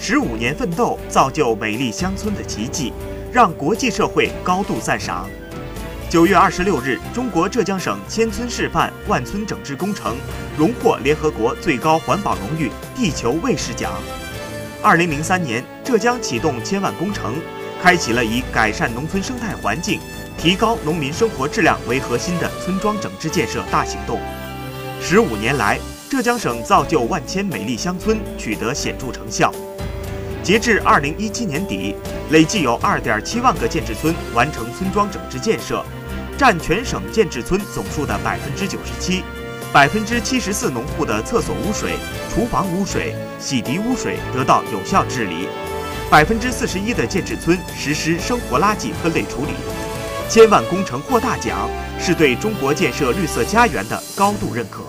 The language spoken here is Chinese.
十五年奋斗造就美丽乡村的奇迹，让国际社会高度赞赏。九月二十六日，中国浙江省千村示范万村整治工程荣获联合国最高环保荣誉“地球卫士奖”。二零零三年，浙江启动千万工程，开启了以改善农村生态环境、提高农民生活质量为核心的村庄整治建设大行动。十五年来，浙江省造就万千美丽乡村取得显著成效。截至二零一七年底，累计有二点七万个建制村完成村庄整治建设。占全省建制村总数的百分之九十七，百分之七十四农户的厕所污水、厨房污水、洗涤污水得到有效治理，百分之四十一的建制村实施生活垃圾分类处理。千万工程获大奖，是对中国建设绿色家园的高度认可。